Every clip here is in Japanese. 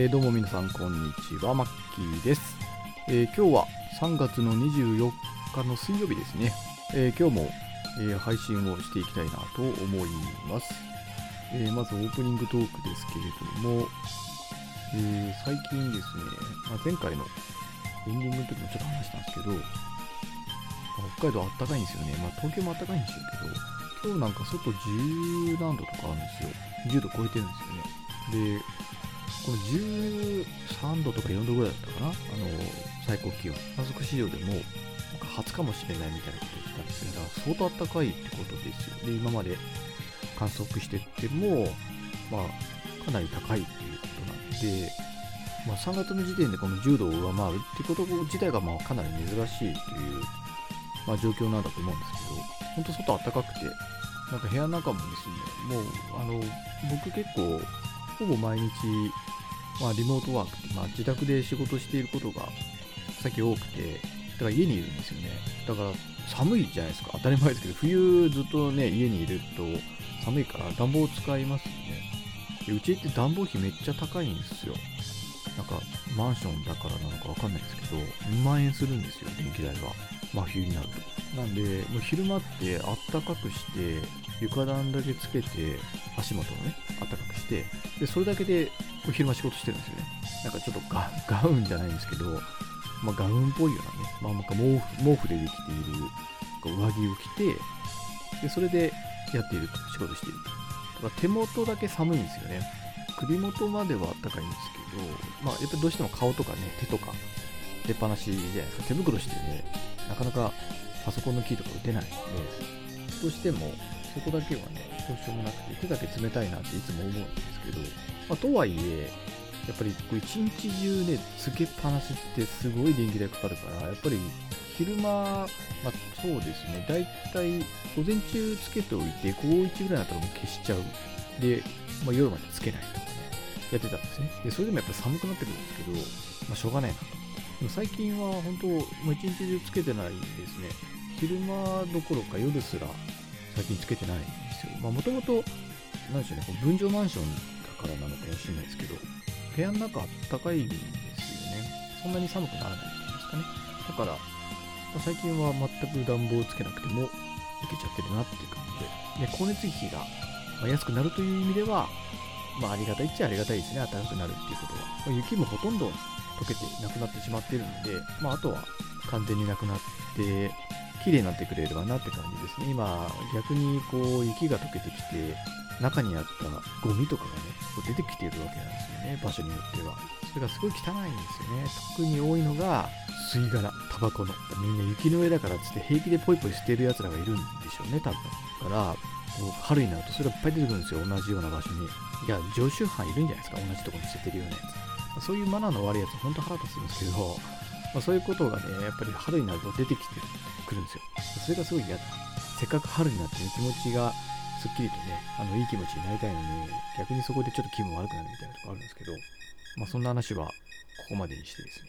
えーどうも皆さんこんにちはマッキーです、えー今日は3月の24日の水曜日ですね、えー今日も、え配信をしていきたいなと思います、えまずオープニングトークですけれども、え最近ですね、まあ、前回のエンディングの時もちょっと話したんですけど、まあ北海道あったかいんですよね。まあ、東京もあったかいんでしょうけど、今日なんか外10何度とかあるんですよ。10度超えてるんですよね。で、この13度とか4度ぐらいだったかな、あの最高気温。観測史上でも、なんか初かもしれないみたいなこと言ってたんですね。だから相当あったかいってことですよ。で、今まで観測してても、まあ、かなり高いっていうことなんで、まあ、3月の時点でこの10度を上回るってこと自体がまあかなり珍しいという、まあ、状況なんだと思うんですけど、本当外暖かくて、なんか部屋の中もですね、もう、あの、僕結構、ほぼ毎日、まあ、リモートワークって、まあ、自宅で仕事していることが最近多くて、だから家にいるんですよね。だから寒いじゃないですか。当たり前ですけど、冬ずっとね、家にいると寒いから暖房を使いますよね。でうちって暖房費めっちゃ高いんですよ。なんか、マンションだからなのかわかんないですけど、2万円するんですよ、電気代が。真冬になると。なんで、もう昼間ってあったかくして、床暖だけつけて、足元をね、あったかくして、で、それだけでこう昼間仕事してるんですよね。なんかちょっとガガウンじゃないんですけど、まあ、ガウンっぽいようなね、まあ、なんか毛布毛布でできているこう上着を着て、で、それでやっていると、仕事していると。だから手元だけ寒いんですよね。首元まではあったかいんですけど、まあ、やっぱりどうしても顔とかね、手とか出っ放しじゃないですか。手袋してね、なかなかパソコンのキーとか打てないので、どうしてもそこだけはね、どうしようもなくて、手だけ冷たいなっていつも思うんですけど、まあ、とはいえ、やっぱりこう一日中ね、つけっぱなしってすごい電気代かかるから、やっぱり昼間、まあ、そうですね、だいたい午前中つけておいて、午後1ぐらいになったらもう消しちゃう。で、まあ、夜までつけないとかね、やってたんですね。で、それでもやっぱ寒くなってくるんですけど、まあ、しょうがないなと。でも最近は本当、もう一日中つけてないですね。昼間どころか夜すら最近つけてないんですよ。まあもともと、なんでしょうね、こう分譲マンションだからなのかもしれないですけど、部屋の中あったかいんですよね。そんなに寒くならないっていうんですかね。だから、まあ最近は全く暖房をつけなくてもいけちゃってるなっていう感じで、で光熱費がま安くなるという意味では、まあありがたいっちゃありがたいですね、暖かくなるっていうことは。まあ雪もほとんど溶けてなくなってしまってるので、まああとは完全になくなって、綺麗になってくれればなって感じですね。今、逆にこう雪が溶けてきて、中にあったゴミとかがね、こう出てきているわけなんですよね、場所によっては。それがすごい汚いんですよね。特に多いのが、吸い殻、タバコの。みんな雪の上だからっつって平気でポイポイ捨てる奴らがいるんでしょうね、多分。だから、こう春になるとそれがいっぱい出てくるんですよ、同じような場所に。いや、常習犯いるんじゃないですか、同じとこに捨ててるようなやつ。そういうマナーの悪いやつ、ほんと腹立つんですけど、まあ、そういうことがね、やっぱり春になると出てきてるくるんですよ。それがすごい嫌だ。せっかく春になって、ね、気持ちがすっきりとね、あの、いい気持ちになりたいのに、逆にそこでちょっと気分悪くなるみたいなとこあるんですけど、まあそんな話はここまでにしてですね。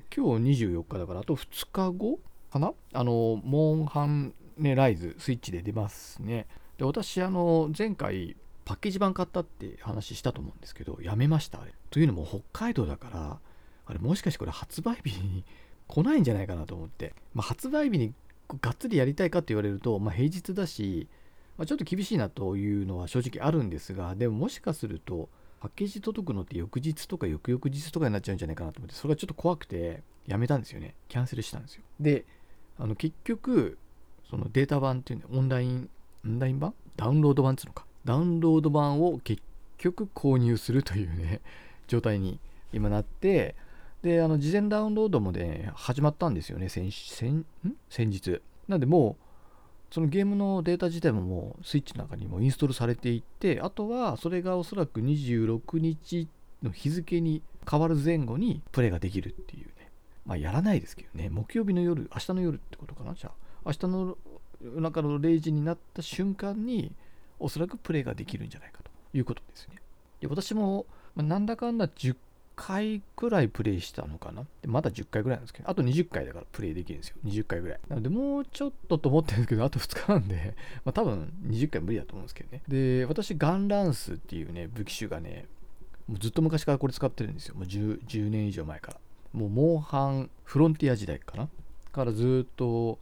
で、今日24日だから、あと2日後かな？あの、モンハンね、ライズ、スイッチで出ますね。で、私、あの、前回、パッケージ版買ったって話したと思うんですけど、やめました、あれ。というのも、北海道だから、あれ、もしかしてこれ発売日に来ないんじゃないかなと思って。まあ、発売日にがっつりやりたいかって言われると、まあ、平日だし、まあ、ちょっと厳しいなというのは正直あるんですが、でももしかすると、パッケージ届くのって翌日とか翌々日とかになっちゃうんじゃないかなと思って、それがちょっと怖くて、やめたんですよね。キャンセルしたんですよ。で、あの結局、そのデータ版っていうのオンライン、オンライン版？ダウンロード版っていうのか。ダウンロード版を結局購入するというね、状態に今なって、で、あの、事前ダウンロードもね、始まったんですよね、先、先、先日。なんでもう、そのゲームのデータ自体ももうスイッチの中にもインストールされていて、あとはそれがおそらく26日の日付に変わる前後にプレイができるっていうね。まあやらないですけどね、木曜日の夜、明日の夜ってことかな？じゃあ、明日の夜中の0時になった瞬間に、おそらくプレイができるんじゃないかということですね。で私も、まあなんだかんだ10回くらいプレイしたのかな？でまだ10回ぐらいなんですけど、あと20回だからプレイできるんですよ。20回ぐらい。なので、もうちょっとと思ってるんですけど、あと2日なんで、まあ多分20回無理だと思うんですけどね。で、私、ガンランスっていうね、武器種がね、もうずっと昔からこれ使ってるんですよ。もう 10, 10年以上前から。もうモンハンフロンティア時代かな？からずっと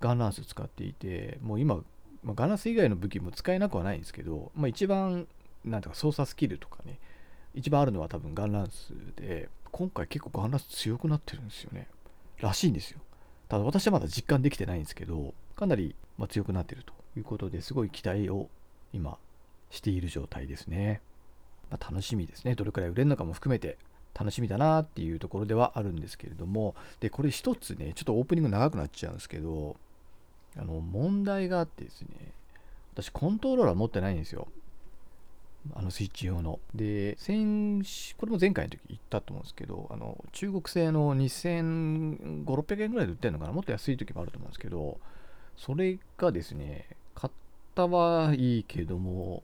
ガンランス使っていて、もう今、まあ、ガンランス以外の武器も使えなくはないんですけど、まあ、一番、なんとか操作スキルとかね、一番あるのは多分ガンランスで、今回結構ガンランス強くなってるんですよね。らしいんですよ。ただ私はまだ実感できてないんですけど、かなりま強くなってるということですごい期待を今している状態ですね。まあ、楽しみですね。どれくらい売れるのかも含めて楽しみだなっていうところではあるんですけれども、で、これ一つね、ちょっとオープニング長くなっちゃうんですけど、あの、問題があってですね、私コントローラー持ってないんですよ。あのスイッチ用の。で、先これも前回の時言ったと思うんですけど、あの中国製の2500、600円ぐらいで売ってるのかな、もっと安い時もあると思うんですけど、それがですね、買ったはいいけども、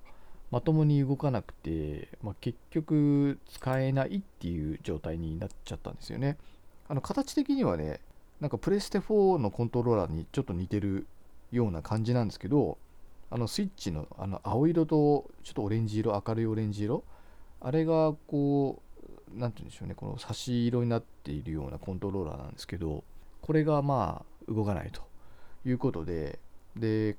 まともに動かなくて、まあ、結局使えないっていう状態になっちゃったんですよね。あの形的にはね、なんかプレステ4のコントローラーにちょっと似てるような感じなんですけど、あのスイッチのあの青色とちょっとオレンジ色、明るいオレンジ色、あれがこう、なんて言うんでしょうね、この差し色になっているようなコントローラーなんですけど、これがまあ動かないということで、で、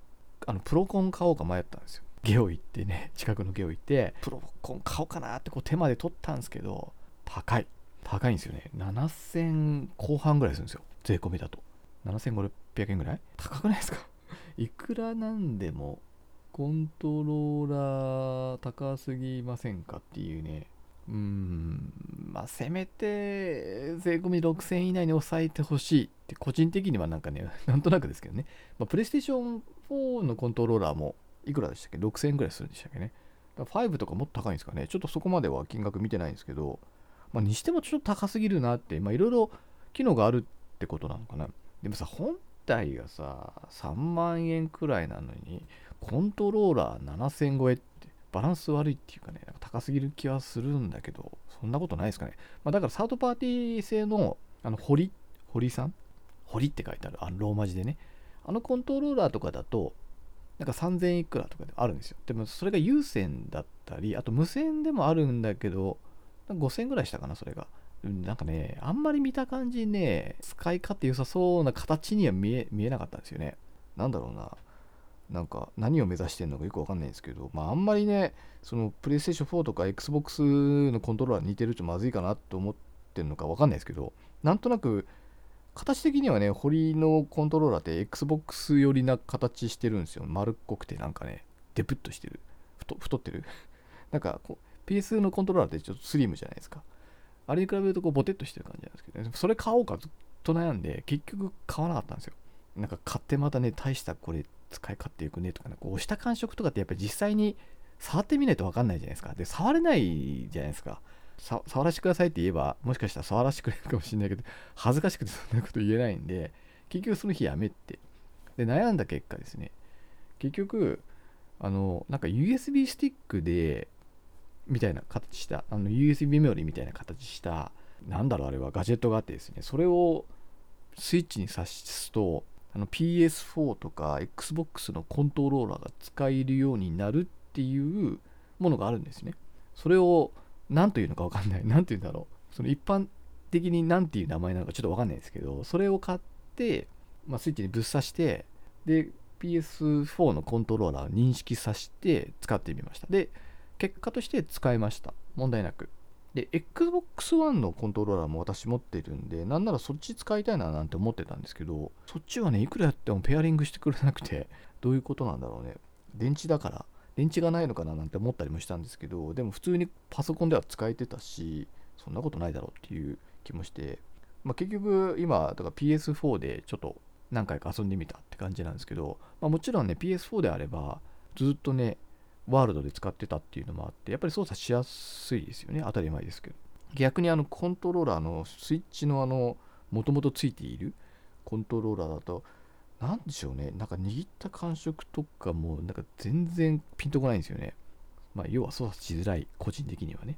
あのプロコン買おうか迷ったんですよ。ゲオ行ってね、近くのゲオ行って、プロコン買おうかなってこう手まで取ったんですけど、高い。高いんですよね。7000後半ぐらいするんですよ。税込みだと。7500円ぐらい？高くないですか？いくらなんでもコントローラー高すぎませんかっていうね。うん、まあ、せめて税込み6000円以内に抑えてほしいって個人的にはなんかね、なんとなくですけどね。まあ、プレイステーション4のコントローラーもいくらでしたっけ ?6000 円ぐらいするんでしたっけね。5とかもっと高いんですかね。ちょっとそこまでは金額見てないんですけど、まあ、にしてもちょっと高すぎるなって、まあ、いろいろ機能があるってことなのかな。でもさ、本体がさ、3万円くらいなのに、コントローラー7000超えって、バランス悪いっていうかね、なんか高すぎる気はするんだけど、そんなことないですかね。まあ、だからサードパーティー製の、あの、堀、堀さん？堀って書いてある、あのローマ字でね。あのコントローラーとかだと、なんか3000いくらとかであるんですよ。でもそれが有線だったり、あと無線でもあるんだけど、5000ぐらいしたかな、それが。なんかね、あんまり見た感じね、使い勝手良さそうな形には見え見えなかったんですよね。なんだろうな。なんか何を目指してるのかよくわかんないんですけど、まああんまりね、そのプレイステーション4とか Xbox のコントローラー似てるとまずいかなと思ってるのかわかんないですけど、なんとなく形的にはね、堀のコントローラーって Xbox 寄りな形してるんですよ。丸っこくてなんかね、デプッとしてる。太太ってる。なんか PS のコントローラーってちょっとスリムじゃないですか。あれに比べるとこうボテッとしてる感じなんですけど、ね、それ買おうかずっと悩んで、結局買わなかったんですよ。なんか買ってまたね、大したこれ使い勝手よくねとかね、こう押した感触とかってやっぱり実際に触ってみないと分かんないじゃないですか。で、触れないじゃないですか。触らせてくださいって言えば、もしかしたら触らせてくれるかもしれないけど、恥ずかしくてそんなこと言えないんで、結局その日やめって。で、悩んだ結果ですね、結局、あの、なんか USB スティックで、みたいな形した、あの USB メモリみたいな形した、なんだろうあれはガジェットがあってですね、それをスイッチに挿すと、あの PS4 とか Xbox のコントローラーが使えるようになるっていうものがあるんですね。それを何というのか分かんない。何て言うんだろう。その一般的に何ていう名前なのかちょっと分かんないですけど、それを買って、まあ、スイッチにぶっ刺して、で、PS4 のコントローラーを認識させて使ってみました。で、結果として使えました。問題なく。で、Xbox One のコントローラーも私持ってるんで、なんならそっち使いたいななんて思ってたんですけど、そっちはね、いくらやってもペアリングしてくれなくて、どういうことなんだろうね。電池だから、電池がないのかななんて思ったりもしたんですけど、でも普通にパソコンでは使えてたし、そんなことないだろうっていう気もして、まあ、結局今、だから PS4 でちょっと何回か遊んでみたって感じなんですけど、まあ、もちろんね、PS4 であれば、ずっとね、ワールドで使ってたっていうのもあって、やっぱり操作しやすいですよね。当たり前ですけど。逆にあのコントローラーのスイッチのあの、もともとついているコントローラーだと、なんでしょうね。なんか握った感触とかも、なんか全然ピンとこないんですよね。まあ、要は操作しづらい、個人的にはね。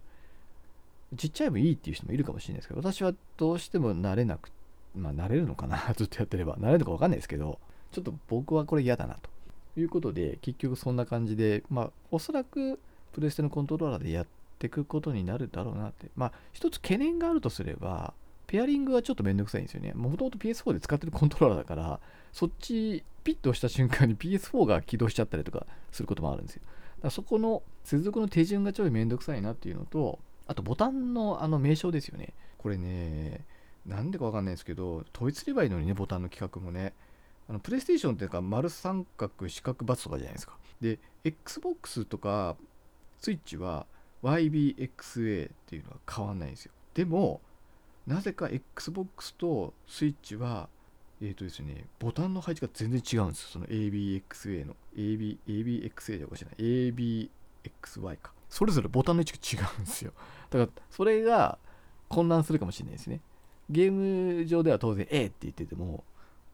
ちっちゃいもいいっていう人もいるかもしれないですけど、私はどうしても慣れなく、まあ慣れるのかな ずっとやってれば。慣れるのかわかんないですけど、ちょっと僕はこれ嫌だなと。いうことで、結局そんな感じで、まあ、おそらくプレステのコントローラーでやっていくことになるだろうなって。まあ、一つ懸念があるとすれば、ペアリングはちょっとめんどくさいんですよね。もともと PS4 で使ってるコントローラーだから、そっちピッと押した瞬間に PS4 が起動しちゃったりとかすることもあるんですよ。だからそこの接続の手順がちょいめんどくさいなっていうのと、あとボタンのあの名称ですよね。これね、なんでかわかんないですけど、統一すればいいのにね、ボタンの規格もね。あのプレイステーションっていうか、丸三角、四角、×とかじゃないですか。で、Xbox とかスイッチは YBXA っていうのは変わんないんですよ。でも、なぜか Xbox とスイッチは、えっ、ー、とですね、ボタンの配置が全然違うんですよ。その ABXA の。AB、ABXA じゃおかしいな。ABXY か。それぞれボタンの位置が違うんですよ。だから、それが混乱するかもしれないですね。ゲーム上では当然 A って言ってても、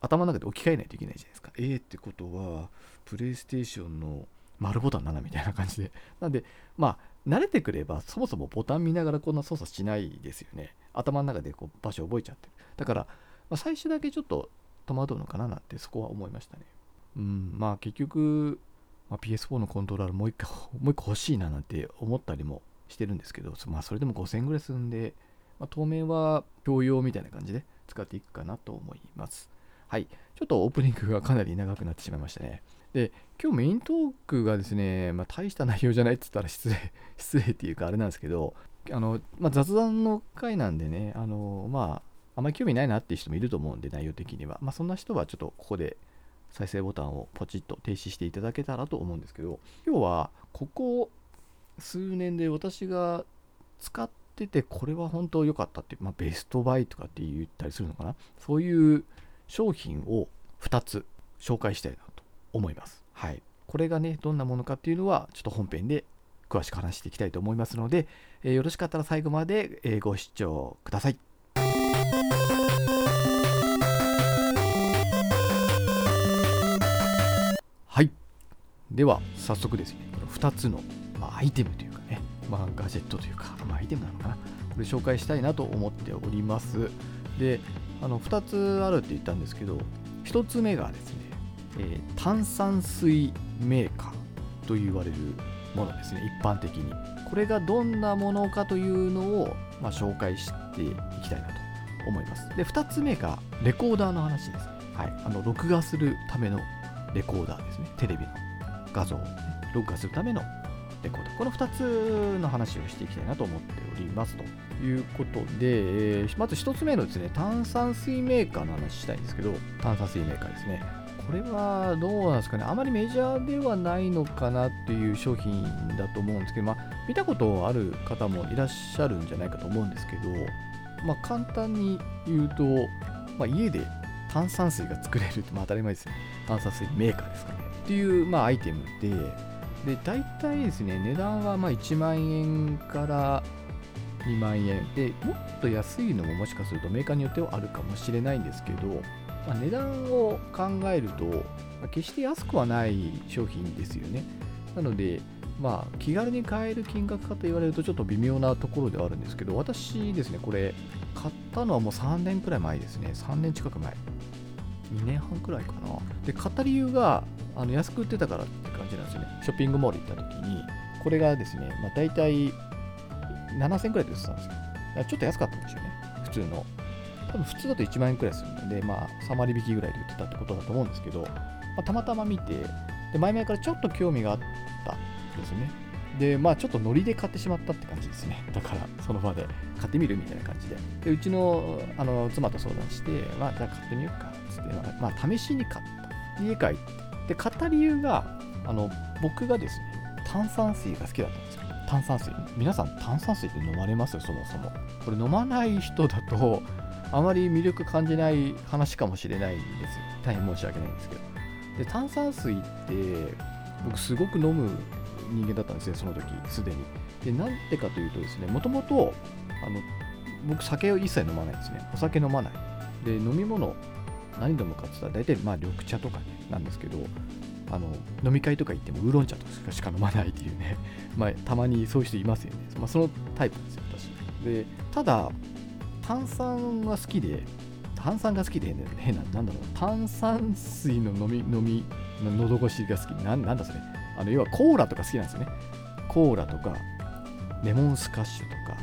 頭の中で置き換えないといけないじゃないですか。A ってことは、プレイステーションの丸ボタンだなみたいな感じで。なんで、まあ、慣れてくれば、そもそもボタン見ながらこんな操作しないですよね。頭の中でこう場所覚えちゃってる。だから、まあ、最初だけちょっと戸惑うのかななんて、そこは思いましたね。うん、まあ結局、まあ、PS4 のコントローラーもう一回、もう一個欲しいななんて思ったりもしてるんですけど、まあそれでも5000円ぐらいするんで、まあ、当面は共用みたいな感じで使っていくかなと思います。はい。ちょっとオープニングがかなり長くなってしまいましたね。で、今日メイントークがですね、まあ、大した内容じゃないって言ったら失礼、失礼っていうかあれなんですけど、あの、まあ、雑談の回なんでね、あの、まあ、あまり興味ないなっていう人もいると思うんで、内容的には。まあ、そんな人はちょっとここで再生ボタンをポチッと停止していただけたらと思うんですけど、今日はここ数年で私が使ってて、これは本当良かったって、まあ、ベストバイとかって言ったりするのかな？そういう商品を2つ紹介したいなと思います。はい。これがね、どんなものかっていうのは、ちょっと本編で詳しく話していきたいと思いますので、えー、よろしかったら最後まで、えー、ご視聴ください。はい。では、早速ですね、この2つの、まあ、アイテムというかね、まあ、ガジェットというか、まあ、アイテムなのかな。これ紹介したいなと思っております。で、あの2つあるって言ったんですけど、1つ目がですね、えー、炭酸水メーカーと言われるものですね、一般的に。これがどんなものかというのを、まあ、紹介していきたいなと思います。で、2つ目がレコーダーの話です。ねはい。あの、録画するためのレコーダーですね。テレビの画像を、ね、録画するためのレコーダー。この2つの話をしていきたいなと思っておりますということで、えー、まず1つ目のですね、炭酸水メーカーの話したいんですけど、炭酸水メーカーですね。これはどうなんですかね、あまりメジャーではないのかなっていう商品だと思うんですけど、まあ、見たことある方もいらっしゃるんじゃないかと思うんですけど、まあ、簡単に言うと、まあ、家で炭酸水が作れるって、まあ、当たり前ですね。炭酸水メーカーですかね。っていう、まあ、アイテムで、で、大体ですね、値段はま1万円から2万円で、もっと安いのももしかするとメーカーによってはあるかもしれないんですけど、まあ、値段を考えると、まあ、決して安くはない商品ですよね。なので、まあ、気軽に買える金額かと言われるとちょっと微妙なところではあるんですけど、私ですね、これ、買ったのはもう3年くらい前ですね。3年近く前。2年半くらいかな。で、買った理由が、あの安く売ってたからって感じなんですよね。ショッピングモール行った時に、これがですね、まあ、大体7000円くらいで売ってたんですよ。ちょっと安かったんですよね。普通の多分普通だと1万円くらいするので、まあ、3割引きぐらいで売ってたってことだと思うんですけど、まあ、たまたま見て、で前々からちょっと興味があったんですね。で、まあ、ちょっとノリで買ってしまったって感じですね。だから、その場で買ってみるみたいな感じで。で、うちのあの妻と相談して、まあ、じゃあ買ってみようか、つって、まあ、試しに買った。家帰って。で、買った理由が、あの、僕がですね、炭酸水が好きだったんですよ。炭酸水。皆さん、炭酸水って飲まれますそもそも。これ飲まない人だと、あまり魅力感じない話かもしれないんですよ。大変申し訳ないんですけど。で、炭酸水って僕すごく飲む人間だったんですね、その時、すでに。で、なんでかというとですね、もともと、あの、僕酒を一切飲まないですね。お酒飲まない。で、飲み物、何飲むかって言ったら大体まあ緑茶とかね、なんですけど、あの飲み会とか行ってもウーロン茶とかしか飲まないっていうね、まあ、たまにそういう人いますよね。まあ、そのタイプですよ、私。で、ただ、炭酸が好きで、炭酸が好きで、ね、変な、なんだろう、炭酸水の飲み、飲みの、喉越しが好き。ななんだそれ。あの、要はコーラとか好きなんですよね。コーラとか、レモンスカッシュとか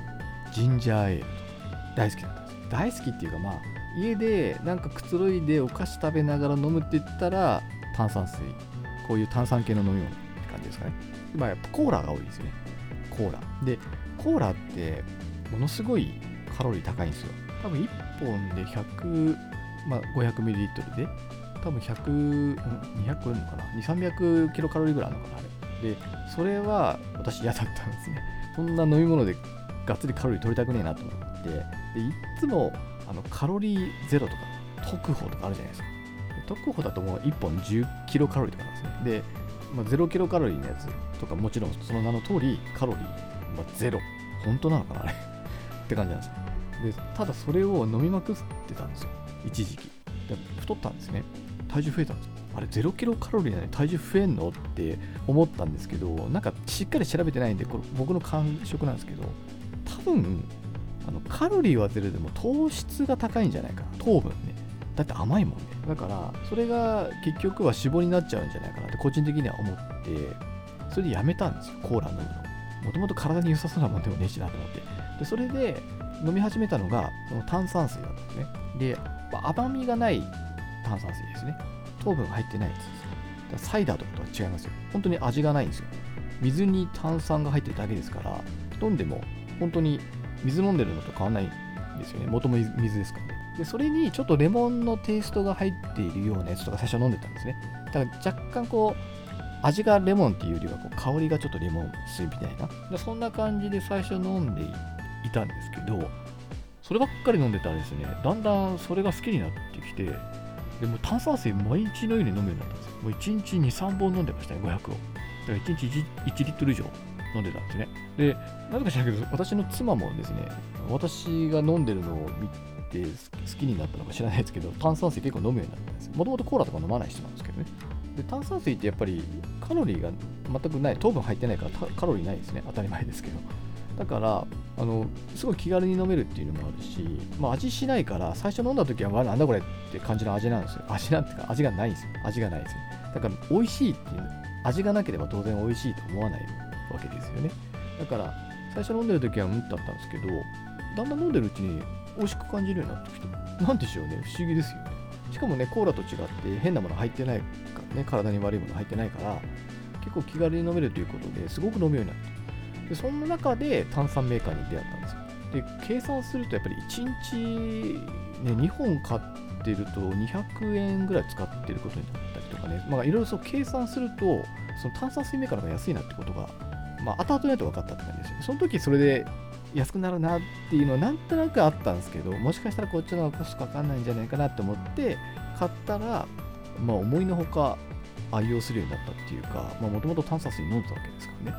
ジンジャーエールとか大好きだったんです大好きっていうかまあ家でなんかくつろいでお菓子食べながら飲むって言ったら炭酸水こういう炭酸系の飲み物って感じですかね。まあやっぱコーラが多いですね。コーラ。でコーラってものすごいカロリー高いんですよ。多分1本で100、まあ、500ml で多分100、200超えるのかな。2、300キロカロリーぐらいあるのかなあれ。でそれは私嫌だったんですね。そんな飲み物でがっつりカロリー取りたくねえなと思って。でいっつもあのカロリーゼロとか特保とかあるじゃないですか。特保だともう1本10キロカロリーとかなんですね。で、まあ、0キロカロリーのやつとかもちろんその名の通りカロリー、まあ、ゼロ。本当なのかなあれって感じなんですよ。でただそれを飲みまくってたんですよ。一時期。で太ったんですね。体重増えたんですよ。あれ0キロカロリーなのに体重増えんのって思ったんですけどなんかしっかり調べてないんでこれ僕の感触なんですけど多分あのカロリーはゼロでも糖質が高いんじゃないかな。糖分ね。だって甘いもんね。だからそれが結局は脂肪になっちゃうんじゃないかなって個人的には思ってそれでやめたんですよ。コーラ飲むの。もともと体に良さそうなもんでもねえしなと思って。でそれで飲み始めたのがその炭酸水だったんですねで甘みがない炭酸水ですね。糖分が入ってないやつですサイダーとかとは違いますよ。本当に味がないんですよ。水に炭酸が入ってるだけですから飲んでも本当に水飲んでるのと変わらないんですよね。元も水ですからね。でそれにちょっとレモンのテイストが入っているようなやつとか最初飲んでたんですねだから若干こう味がレモンっていうよりはこう香りがちょっとレモン水みたいなでそんな感じで最初飲んでいたんですけどそればっかり飲んでたらですねだんだんそれが好きになってきてでも炭酸水毎日のように飲むようになったんですよもう1日2、3本飲んでましたね、500を。だから1日 1, 1リットル以上飲んでたんですね。で、なぜか知らないけど、私の妻もですね、私が飲んでるのを見てて好きになったのか知らないですけど、炭酸水結構飲むようになったんですもともとコーラとか飲まない人なんですけどね。で、炭酸水ってやっぱりカロリーが全くない、糖分入ってないからカロリーないですね。当たり前ですけど。だからあのすごい気軽に飲めるっていうのもあるし、まあ、味しないから最初飲んだ時はなんだこれって感じの味なんですよ味なんてか味がないんですよ味がないですよだから美味しいっていう味がなければ当然美味しいと思わないわけですよねだから最初飲んでる時はうんだったんですけどだんだん飲んでるうちに美味しく感じるようになってきてなんでしょうね。不思議ですよね。しかもねコーラと違って変なもの入ってないからね。体に悪いもの入ってないから結構気軽に飲めるということですごく飲むようになったでそんな中で炭酸メーカーに出会ったんですよ。で計算するとやっぱり1日、ね、2本買ってると200円ぐらい使ってることになったりとかね、まあ、いろいろそう計算するとその炭酸水メーカーの方が安いなってことが、まあ、後々になって分かったって感じですよね。その時それで安くなるなっていうのはなんとなくあったんですけどもしかしたらこっちの方がコストかかんないんじゃないかなと思って買ったら、まあ、思いのほか愛用するようになったっていうかもともと炭酸水飲んでたわけですからね。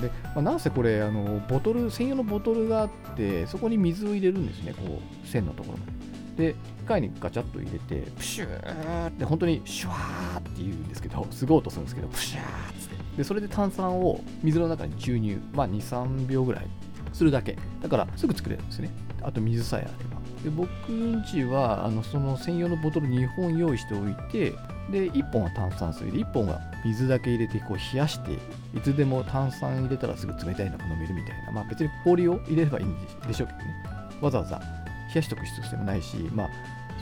で、まあ、なんせこれあのボトル専用のボトルがあってそこに水を入れるんですねこう線のところまでで機械にガチャッと入れてプシューって本当にシュワーって言うんですけどすごい音するんですけどプシューって。でそれで炭酸を水の中に注入。まあ23秒ぐらいするだけ。だからすぐ作れるんですね。あと水さえあれば。で僕んちはあのその専用のボトル2本用意しておいてで1本は炭酸水で1本は水だけ入れてこう冷やしていつでも炭酸入れたらすぐ冷たいのが飲めるみたいな。まあ別に氷を入れればいいんでしょうけどね。わざわざ冷やしとく必要性もないしまあ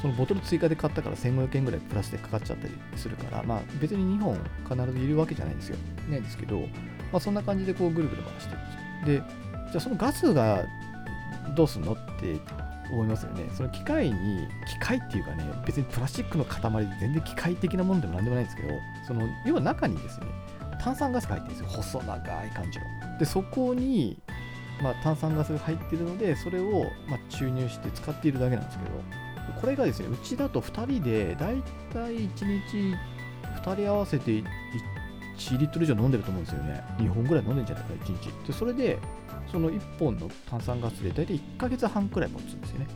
そのボトル追加で買ったから1500円ぐらいプラスでかかっちゃったりするから、まあ別に2本必ずいるわけじゃないんですよ。ないんですけど、まあそんな感じでこうぐるぐる回してるんですよ。で、じゃあそのガスがどうすんのって思いますよね。その機械に、機械っていうかね、別にプラスチックの塊で全然機械的なものでもなんでもないんですけど、その要は中にですね、炭酸ガスが入ってるんですよ。細長い感じの。で、そこに、まあ、炭酸ガスが入ってるので、それを、ま、注入して使っているだけなんですけど、これがですね、うちだと2人で、だいたい1日2人合わせて1 1リットル以上飲んでると思うんですよね。2本ぐらい飲んでんじゃないか、1日。で、それで、その1本の炭酸ガスで大体1ヶ月半くらい持つんですよね。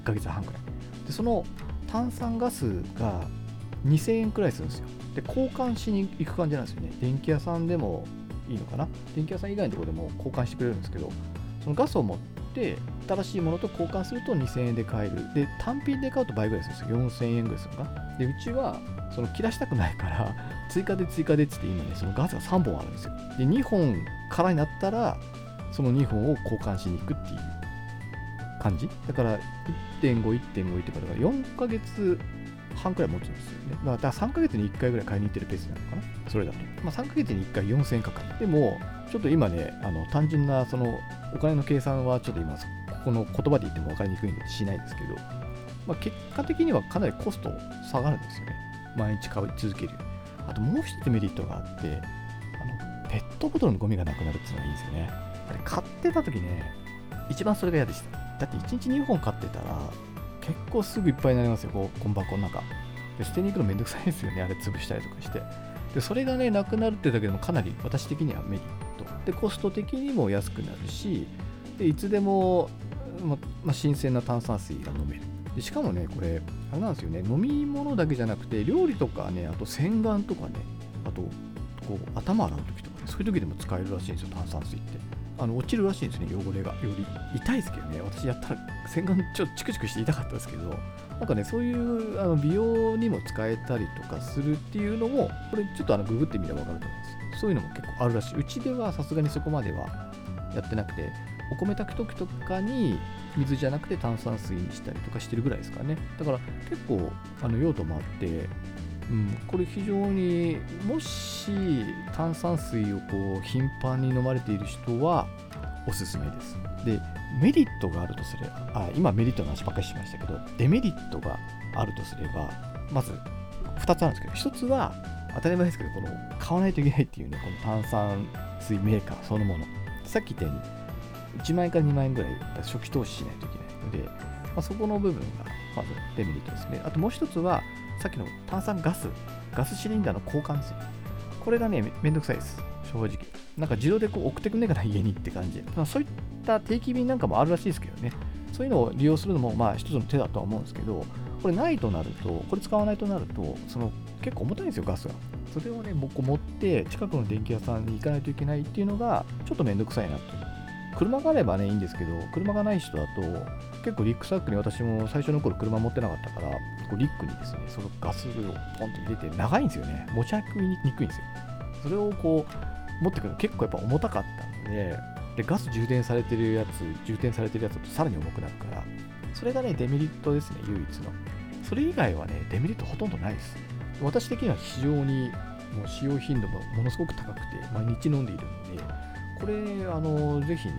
1ヶ月半くらい。で、その炭酸ガスが2000円くらいするんですよ。で、交換しに行く感じなんですよね。電気屋さんでもいいのかな？電気屋さん以外のところでも交換してくれるんですけど、そのガスを持って新しいものと交換すると2000円で買える。で、単品で買うと倍ぐらいするんですよ。4000円ぐらいするのかな。で、うちはその切らしたくないから、追加で追加でっつって今ね、そのガスが3本あるんですよ。で、2本空になったら、その2本を交換しに行くっていう感じだから1.5、1.5、1.5だから4ヶ月半くらい持つんですよね。だから3ヶ月に1回ぐらい買いに行ってるペースなのかなそれだと。まあ、3ヶ月に1回4000円かかる。でも、ちょっと今ね、あの単純なそのお金の計算はちょっと今、ここの言葉で言っても分かりにくいんでしないですけど、まあ、結果的にはかなりコスト下がるんですよね。毎日買い続けるよ。あともう一つメリットがあって、あのペットボトルのゴミがなくなるっていうのがいいんですよね。あれ買ってた時ね、一番それが嫌でした。だって1日2本買ってたら、結構すぐいっぱいになりますよ、こう、ゴミ箱の中。で捨てに行くのめんどくさいですよね、あれ潰したりとかして。で、それがね、なくなるってだけでもかなり私的にはメリット。で、コスト的にも安くなるし、でいつでも、まま新鮮な炭酸水が飲める。でしかもね、これ、あれなんですよね、飲み物だけじゃなくて、料理とかね、あと洗顔とかね、あと、こう頭洗う時とかね、そういう時でも使えるらしいんですよ、炭酸水って。あの落ちるらしいんですね、汚れが。より痛いですけどね、私やったら洗顔ちょっとチクチクして痛かったですけど、なんかね、そういうあの美容にも使えたりとかするっていうのも、これちょっとあのググってみれば分かると思います。そういうのも結構あるらしい。うちではさすがにそこまではやってなくて、お米炊く時とかに水じゃなくて炭酸水にしたりとかしてるぐらいですかね。だから結構あの用途もあって、うん、これ非常にもし炭酸水をこう頻繁に飲まれている人はおすすめです。で、メリットがあるとすれば、あ今メリットの話ばっかりしましたけど、デメリットがあるとすれば、まず2つあるんですけど、1つは当たり前ですけど、この買わないといけないっていうね、この炭酸水メーカーそのもの。さっき言ったように、1万円か2万円ぐらい初期投資しないといけないので、まあ、そこの部分がまずデメリットですね。あともう1つは、さっきの炭酸ガス、ガスシリンダーの交換ですよ。これがね、めんどくさいです。正直。なんか自動でこう送ってくんねえかな、家にって感じで。そういった定期便なんかもあるらしいですけどね。そういうのを利用するのも、まあ、一つの手だとは思うんですけど、これないとなると、これ使わないとなると、その結構重たいんですよ、ガスが。それをね、僕持って、近くの電気屋さんに行かないといけないっていうのが、ちょっとめんどくさいなと。車があればね、いいんですけど、車がない人だと、結構リックサックに私も最初の頃車持ってなかったから、こうリックにですね、そのガスをポンと入れて、長いんですよね。持ち運びにくいんですよ。それをこう、持ってくるの結構やっぱ重たかったので、で、ガス充電されてるやつ、充填されてるやつだとさらに重くなるから、それがね、デメリットですね、唯一の。それ以外はね、デメリットほとんどないです。私的には非常にもう使用頻度もものすごく高くて、毎日飲んでいるので、これ、あの、ぜひね、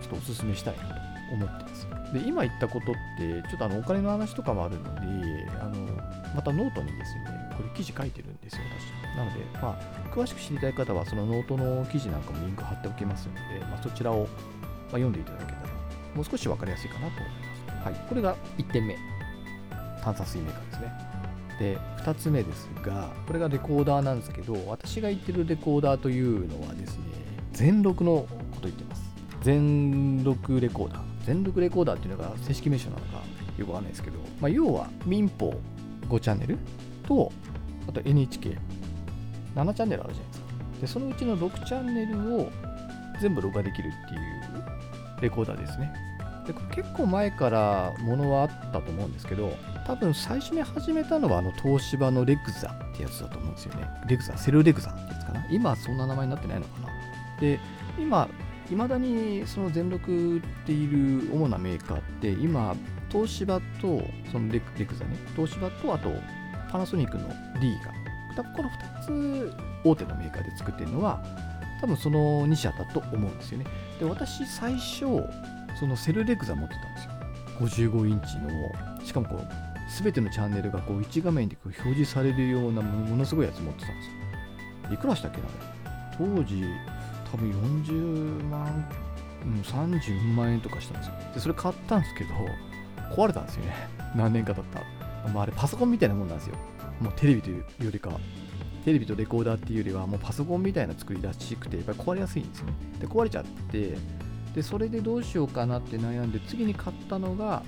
ちょっとお勧めしたいなと思ってます。で、今言ったことって、ちょっとあのお金の話とかもあるので、あのまたノートにですね、これ記事書いてるんですよ、私。なので、まあ、詳しく知りたい方は、そのノートの記事なんかもリンク貼っておきますので、まあ、そちらを、まあ、読んでいただけたら、もう少し分かりやすいかなと思います。はい、これが1点目。炭酸水メーカーですね。で、2つ目ですが、これがレコーダーなんですけど、私が言ってるレコーダーというのはですね、全録のこと言ってます。全録レコーダー。全録レコーダーっていうのが正式名称なのかよくわかんないですけど、まあ、要は民放5チャンネルと、あと NHK7 チャンネルあるじゃないですか。で、そのうちの6チャンネルを全部録画できるっていうレコーダーですね。でこれ結構前からものはあったと思うんですけど、多分最初に始めたのはあの東芝のレグザってやつだと思うんですよね。レグザ、セルレグザってやつかな。今はそんな名前になってないのかな。で、今、いまだにその全録っている主なメーカーって今東芝とそのレレクザね東芝とあとパナソニックの D がこの2つ大手のメーカーで作ってるのは多分その2社だと思うんですよね。で私最初そのセルレクザ持ってたんですよ。55インチのしかもこう全てのチャンネルがこう1画面でこう表示されるようなものすごいやつ持ってたんですよ。いくらしたっけな当時多分40万、うん、30万円とかしたんですよ。で、それ買ったんですけど、壊れたんですよね。何年か経ったら。まあ、あれパソコンみたいなもんなんですよ。もうテレビというよりか。テレビとレコーダーっていうよりは、もうパソコンみたいな作りらしくて、やっぱり壊れやすいんですよね。で、壊れちゃって、で、それでどうしようかなって悩んで、次に買ったのが、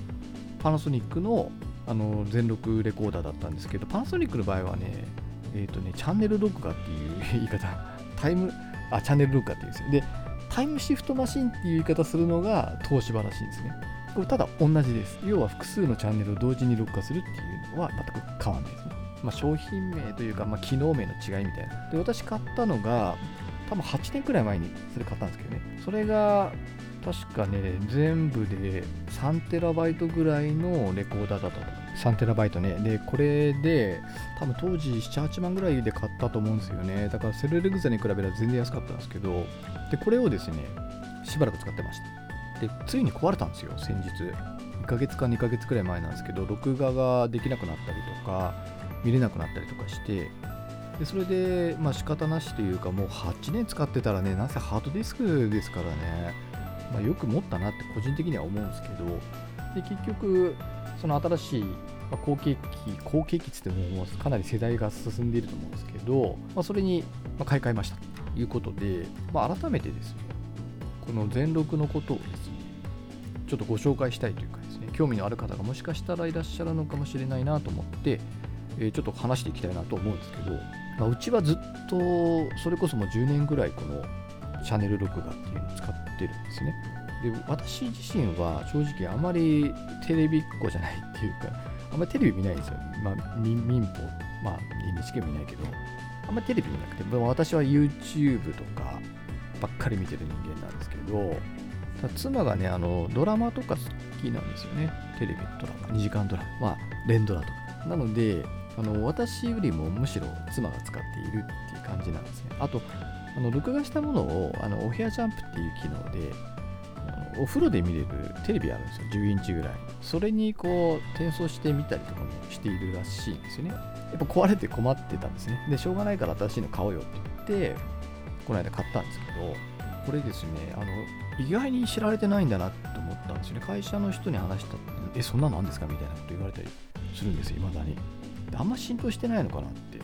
パナソニックのあの全録レコーダーだったんですけど、パナソニックの場合はね、えっ、ー、とね、チャンネル録画っていう言い方、タイム、あ、チャンネル録画っていうんですよ。で、タイムシフトマシンっていう言い方するのが東芝らしいんですね。これただ同じです。要は複数のチャンネルを同時に録画するっていうのは全く変わらないですね。まあ、商品名というか、まあ、機能名の違いみたいな。で、私買ったのが、多分8年くらい前にそれ買ったんですけどねそれが確かね全部で3テラバイトぐらいのレコーダーだったと3テラバイトね。でこれで多分当時78万ぐらいで買ったと思うんですよね。だからセルレグザに比べれば全然安かったんですけど。でこれをですねしばらく使ってました。でついに壊れたんですよ先日。1ヶ月か2ヶ月くらい前なんですけど録画ができなくなったりとか見れなくなったりとかして。でそれでまあ仕方なしというかもう8年使ってたらねなぜハードディスクですからね、まあ、よく持ったなって個人的には思うんですけど。で結局その新しいま後継機後継機っつってももうかなり世代が進んでいると思うんですけど、まあ、それに買い替えましたということで、まあ、改めてですねこの全録のことをですねちょっとご紹介したいというかですね興味のある方がもしかしたらいらっしゃるのかもしれないなと思って、え、ちょっと話していきたいなと思うんですけど、まあ、うちはずっとそれこそもう10年ぐらいこのチャンネル録画っていうのを使ってるんですね。で私自身は正直あまりテレビっ子じゃないっていうか あんまりテレビ見ないんですよ、まあ、民放まあ NHK 見ないけどあんまりテレビ見なくて私は YouTube とかばっかり見てる人間なんですけど妻がねあのドラマとか好きなんですよね。テレビドラマ2時間ドラマまあ連ドラとか。なのであの私よりもむしろ妻が使っているっていう感じなんですね。あとあの録画したものをあのお部屋ジャンプっていう機能でお風呂で見れるテレビあるんですよ。10インチぐらい。それにこう転送してみたりとかもしているらしいんですよね。やっぱ壊れて困ってたんですね。でしょうがないから新しいの買おうよって言ってこの間買ったんですけどこれですねあの意外に知られてないんだなと思ったんですよね。会社の人に話したえそんなのあんですか？みたいなこと言われたりするんですよ未だに。あんま浸透してないのかなって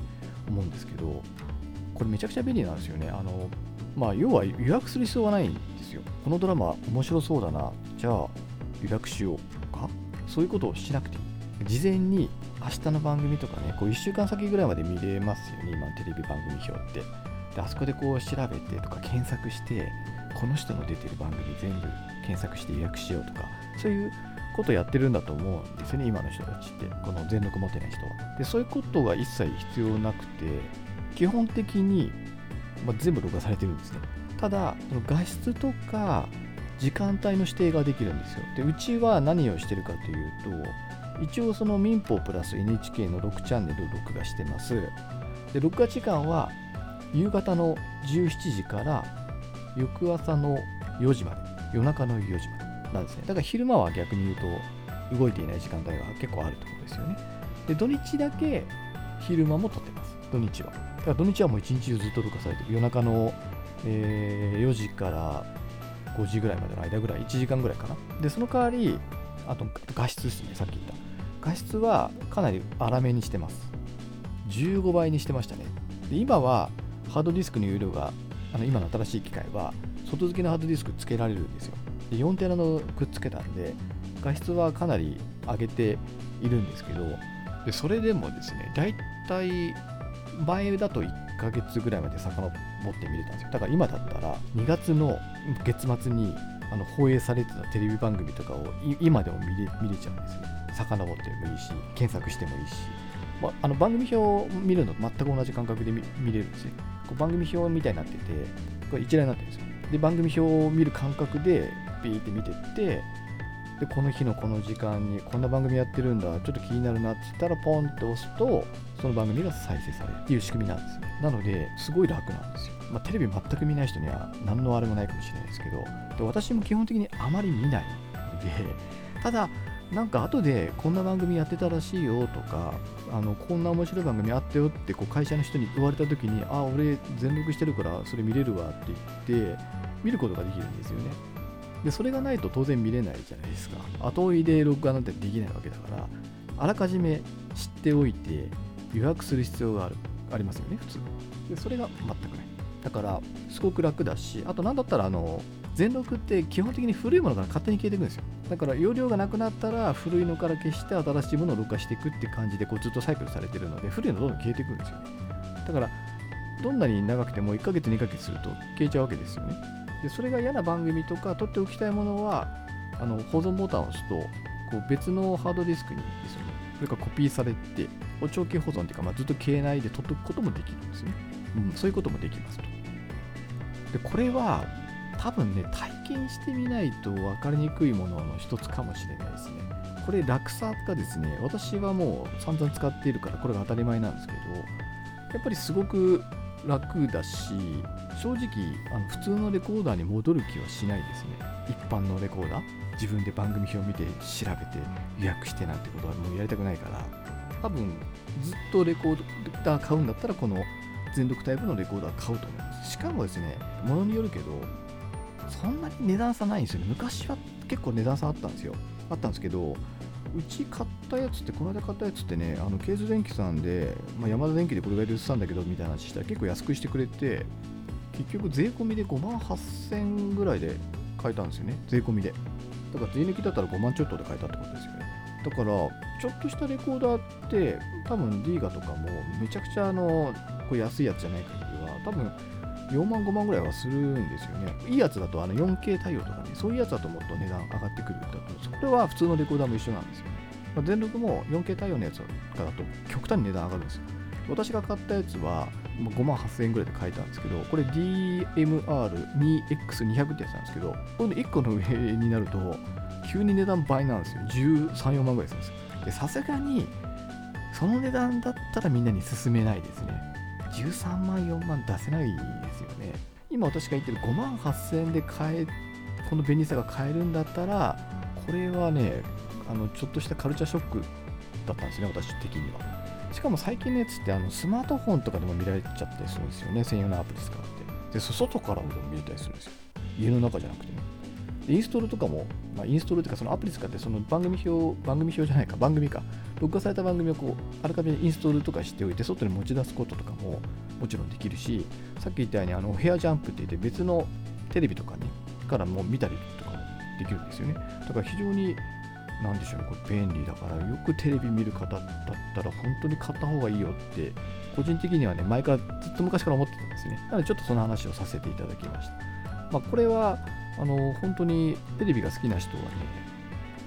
思うんですけどこれめちゃくちゃ便利なんですよね。あのまあ要は予約する必要はないんですよ。このドラマ面白そうだな。じゃあ予約しようとか。そういうことをしなくていい事前に明日の番組とかねこう1週間先ぐらいまで見れますよね。今のテレビ番組表って。であそこでこう調べてとか検索してこの人の出てる番組全部検索して予約しようとかそういうことやってるんだと思うんですよね今の人たちって。この全力持てない人は。でそういうことが一切必要なくて基本的に、まあ、全部録画されてるんですね。ただ画質とか時間帯の指定ができるんですよ。でうちは何をしてるかというと一応その民放プラス NHK の6チャンネルを録画してます。で録画時間は夕方の17時から翌朝の4時まで夜中の4時までなんですね。だから昼間は逆に言うと動いていない時間帯が結構あるってことですよね。で土日だけ昼間も撮ってます。土日は。だから土日はもう一日中ずっと録画されてる。夜中の、えー、4時から5時ぐらいまでの間ぐらい1時間ぐらいかな。でその代わりあと画質ですねさっき言った。画質はかなり粗めにしてます。15倍にしてましたね。で今はハードディスクの容量があの今の新しい機械は外付けのハードディスクつけられるんですよ。で4テラのくっつけたんで画質はかなり上げているんですけどでそれでもですねだいたい前だと1ヶ月ぐらいまで遡って見れたんですよだから今だったら2月の月末にあの放映されてたテレビ番組とかを今でも見れ見れちゃうんですよね遡ってもいいし検索してもいいしまあ、あの番組表を見るのと全く同じ感覚で見れるんですね。こう番組表みたいになってて、これ一覧になってるんですよ。で、番組表を見る感覚で、ピーって見てって、で、この日のこの時間にこんな番組やってるんだ、ちょっと気になるなって言ったら、ポンって押すと、その番組が再生されるっていう仕組みなんですね。なので、すごい楽なんですよ。まあ、テレビ全く見ない人には何のあれもないかもしれないですけど、で私も基本的にあまり見ないで、ただ、なんか後でこんな番組やってたらしいよとかあのこんな面白い番組あったよってこう会社の人に言われた時にあ俺全録してるからそれ見れるわって言って見ることができるんですよねでそれがないと当然見れないじゃないですか。後追いで録画なんてできないわけだからあらかじめ知っておいて予約する必要があるありますよね普通。でそれが全くない。だからすごく楽だしあと何だったらあの全録って基本的に古いものから勝手に消えていくんですよ。だから容量がなくなったら古いのから消して新しいものを録画していくって感じでこうずっとサイクルされてるので古いのどんどん消えていくんですよね。だからどんなに長くても1ヶ月2ヶ月すると消えちゃうわけですよね。でそれが嫌な番組とか撮っておきたいものはあの保存ボタンを押すとこう別のハードディスクにですねそれかコピーされて長期保存っていうか、まあ、ずっと消えないで撮っておくこともできるんですね、うん、そういうこともできます。とでこれは多分ね体験してみないと分かりにくいものの一つかもしれないですね。これ楽さがですね私はもう散々使っているからこれが当たり前なんですけどやっぱりすごく楽だし正直あの普通のレコーダーに戻る気はしないですね。一般のレコーダー自分で番組表を見て調べて予約してなんてことはもうやりたくないから。多分ずっとレコーダー買うんだったらこの全読タイプのレコーダー買うと思います。しかもですねものによるけどそんなに値段差ないんですよね。昔は結構値段差あったんですよ。あったんですけどうち買ったやつってこの間買ったやつってねあのケーズ電機さんで、まあ、山田電機でこれぐらいで売ってたんだけどみたいな話したら結構安くしてくれて結局税込みで5万8000ぐらいで買えたんですよね税込みで。だから税抜きだったら5万ちょっとで買えたってことですよね。だからちょっとしたレコーダーって多分リーガとかもめちゃくちゃあのこう安いやつじゃない限りは多分4万5万ぐらいはするんですよねいいやつだとあの 4K 対応とかねそういうやつだともっと値段上がってくるんだとこれは普通のレコーダーも一緒なんですよ、まあ、全録も 4K 対応のやつとかだと極端に値段上がるんですよ私が買ったやつは5万8000円ぐらいで買えたんですけど、これ DMR2X200 ってやつなんですけど、これ1個の上になると、急に値段倍なんですよ。13、4万ぐらいするんですよ。で、さすがに、その値段だったらみんなに勧めないですね。13万、4万出せない。今私が言ってる5万8000円で買え、この便利さが買えるんだったら、これはね、あのちょっとしたカルチャーショックだったんですね、私的には。しかも最近のやつってあのスマートフォンとかでも見られちゃったりするんですよね、専用のアプリ使って。で、外からも見れたりするんですよ。家の中じゃなくてね。でインストールとかも、まあ、インストールというかそのアプリ使ってその番組表、番組表じゃないか、番組か、録画された番組をこうあらかじめインストールとかしておいて、外に持ち出すこととかももちろんできるし、さっき言ったようにあのヘアジャンプって言って別のテレビとかね、からも見たりとかもできるんですよね。だから非常になんでしょうね、これ便利だから、よくテレビ見る方だったら、本当に買った方がいいよって、個人的にはね、前からずっと昔から思ってたんですね。なので、ちょっとその話をさせていただきました。まあ、これは、あの、本当にテレビが好きな人はね、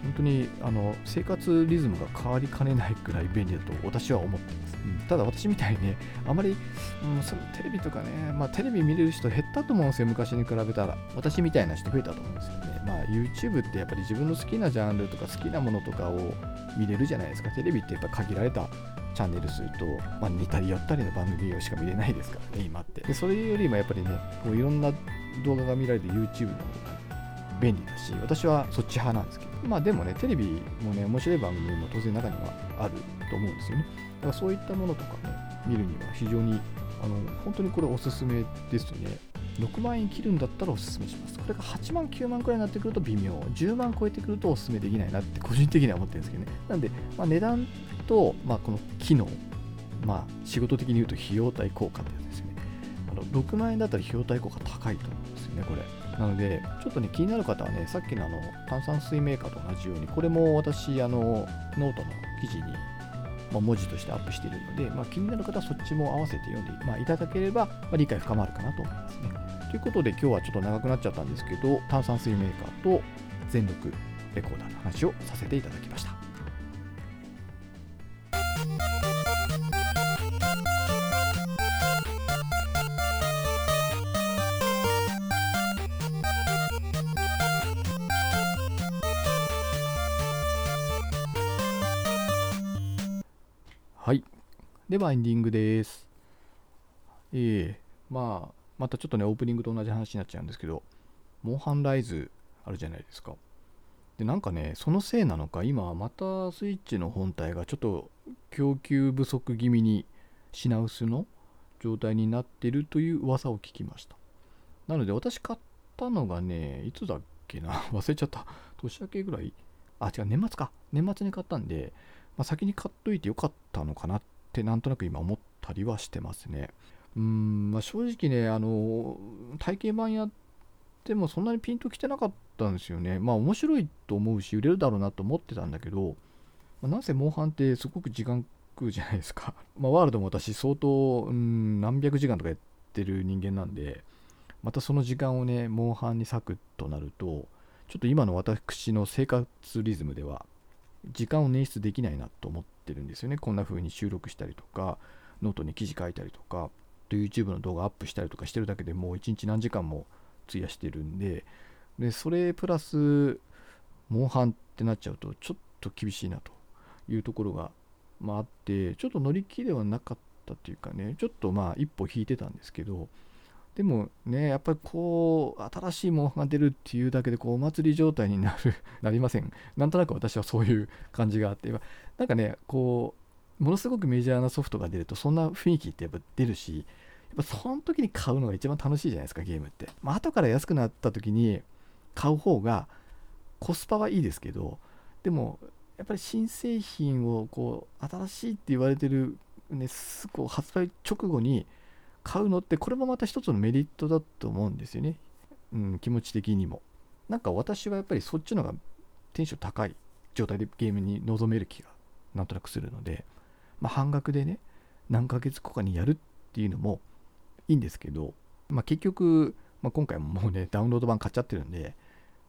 本当にあの生活リズムが変わりかねないくらい便利だと私は思ってます。ただ私みたいにね、あまり、うん、そのテレビとかね、まあ、テレビ見れる人減ったと思うんですよ、昔に比べたら。私みたいな人増えたと思うんですよね。まあ、YouTube ってやっぱり自分の好きなジャンルとか好きなものとかを見れるじゃないですか。テレビってやっぱ限られたチャンネル数と、まあ、似たり寄ったりの番組をしか見れないですからね、今って。でそれよりもやっぱりね、こういろんな動画が見られる YouTube の方が便利だし、私はそっち派なんですけど、まあでもね、テレビもね、面白い番組も当然中にはあると思うんですよね。だからそういったものとかね、見るには非常に、あの、本当にこれおすすめですね。6万円切るんだったらおすすめします。これが8万、9万くらいになってくると微妙。10万超えてくるとおすすめできないなって個人的には思ってるんですけどね。なんで、まあ、値段と、まあ、この機能、まあ、仕事的に言うと費用対効果ってやつですよね。あの6万円だったら費用対効果高いと思うんですよね、これ。なので、ちょっとね、気になる方はね、さっきのあの炭酸水メーカーと同じように、これも私、あのノートの記事にま、文字としてアップしているので、まあ、気になる方はそっちも合わせて読んで、まあ、いただければ、ま、理解深まるかなと思いますね。ということで今日はちょっと長くなっちゃったんですけど、炭酸水メーカーと全録レコーダーの話をさせていただきました。ではエンディングです。ええー、まあ、またちょっとね、オープニングと同じ話になっちゃうんですけど、モンハンライズあるじゃないですか。で、なんかね、そのせいなのか、今またスイッチの本体がちょっと供給不足気味に品薄の状態になってるという噂を聞きました。なので私買ったのがね、いつだっけな、忘れちゃった。年明けぐらい？あ、違う、年末か。年末に買ったんで、まあ、先に買っといてよかったのかなってなんとなく今思ったりはしてますね。うん、まあ、正直ね、あの、体験版やってもそんなにピンときてなかったんですよね。まあ面白いと思うし、売れるだろうなと思ってたんだけど、まあ、なんせモンハンってすごく時間食うじゃないですか。まあ、ワールドも私相当、うん、何百時間とかやってる人間なんで、またその時間をね、モンハンに割くとなると、ちょっと今の私の生活リズムでは時間を捻出できないなと思ってるんですよね。こんな風に収録したりとか、ノートに記事書いたりとか、と YouTube の動画アップしたりとかしてるだけでもう1日何時間も費やしてるんででそれプラスモンハンってなっちゃうとちょっと厳しいなというところが、まあ、あってちょっと乗り気ではなかったっていうかねちょっとまあ一歩引いてたんですけどでもねやっぱりこう新しいモンハンが出るっていうだけでこうお祭り状態になる なりません。なんとなく私はそういう感じがあって。なんかねこうものすごくメジャーなソフトが出るとそんな雰囲気ってやっぱ出るしやっぱその時に買うのが一番楽しいじゃないですかゲームって、まあ後から安くなった時に買う方がコスパはいいですけどでもやっぱり新製品をこう新しいって言われてる、ね、こう発売直後に買うのってこれもまた一つのメリットだと思うんですよね、うん、気持ち的にも。なんか私はやっぱりそっちの方がテンション高い状態でゲームに臨める気がなんとなくするので、まあ、半額でね何ヶ月後かにやるっていうのもいいんですけど、まあ、結局、まあ、今回ももうねダウンロード版買っちゃってるんで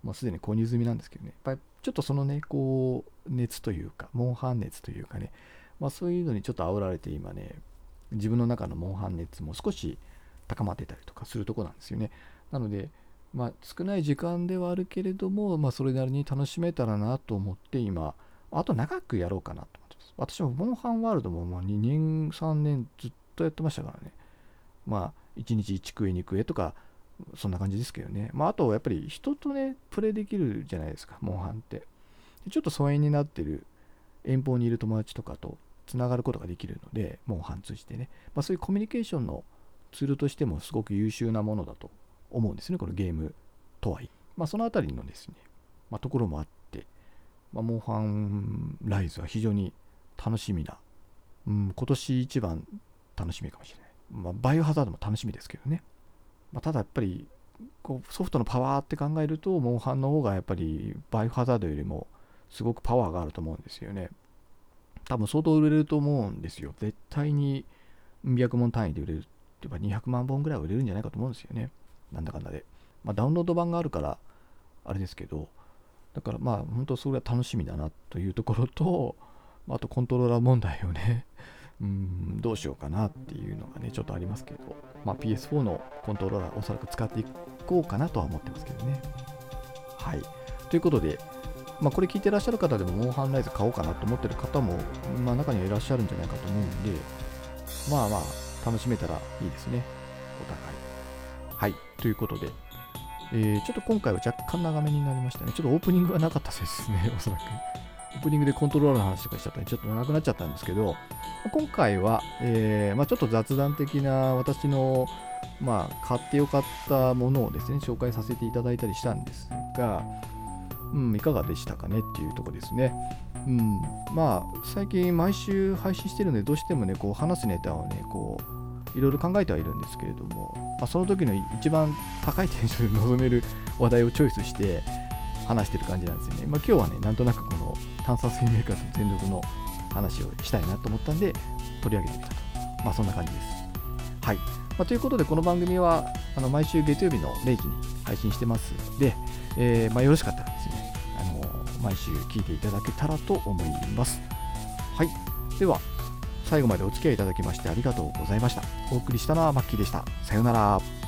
もうすでに購入済みなんですけどね、やっぱりちょっとそのね、こう、熱というか、モンハン熱というかね、まあそういうのにちょっと煽られて今ね、自分の中のモンハン熱も少し高まってたりとかするとこなんですよね。なので、まあ少ない時間ではあるけれども、まあそれなりに楽しめたらなと思って今、あと長くやろうかなと思ってます。私もモンハンワールドもま2年、3年ずっとやってましたからね。まあ1日1食え2食えとか、そんな感じですけどね。まあ、あと、やっぱり人とね、プレイできるじゃないですか、モンハンって。ちょっと疎遠になってる遠方にいる友達とかとつながることができるので、モンハン通じてね。まあ、そういうコミュニケーションのツールとしてもすごく優秀なものだと思うんですね、このゲームとはいえ。まあ、そのあたりのですね、まあ、ところもあって、まあ、モンハンライズは非常に楽しみな、うん、今年一番楽しみかもしれない。まあ、バイオハザードも楽しみですけどね。まあ、ただやっぱりこうソフトのパワーって考えるとモンハンの方がやっぱりバイオハザードよりもすごくパワーがあると思うんですよね多分相当売れると思うんですよ。絶対に200万単位で売れるって言えば200万本ぐらい売れるんじゃないかと思うんですよね。なんだかんだで、まあ、ダウンロード版があるからあれですけどだからまあ本当それは楽しみだなというところとあとコントローラー問題をね うんどうしようかなっていうのがねちょっとありますけど、まあ、PS4 のコントローラーおそらく使っていこうかなとは思ってますけどね。はい。ということで、まあ、これ聞いてらっしゃる方でもモンハンライズ買おうかなと思ってる方も、まあ、中にはいらっしゃるんじゃないかと思うんでまあまあ楽しめたらいいですねお互いはいということでえー、ちょっと今回は若干長めになりましたね。ちょっとオープニングがなかったですね、おそらく。オープニングでコントローラーの話とかしちゃったんで、ちょっと長くなっちゃったんですけど、今回は、えー、まあ、ちょっと雑談的な私の、まあ、買ってよかったものをですね、紹介させていただいたりしたんですが、うん、いかがでしたかねっていうとこですね。うん、まあ、最近毎週配信してるので、どうしてもね、こう話すネタをね、こう、いろいろ考えてはいるんですけれども、まあ、その時の一番高いテンションで臨める話題をチョイスして話してる感じなんですよね。まあ、今日はね、なんとなくこの炭酸水メーカーズの全力の話をしたいなと思ったんで取り上げてみたと。まあそんな感じです。はい。まあ、ということでこの番組はあの毎週月曜日の0時に配信してますので、えー、まあ、よろしかったら、毎週聞いていただけたらと思います。はい。では、最後までお付き合いいただきましてありがとうございました。お送りしたのはマッキーでした。さようなら。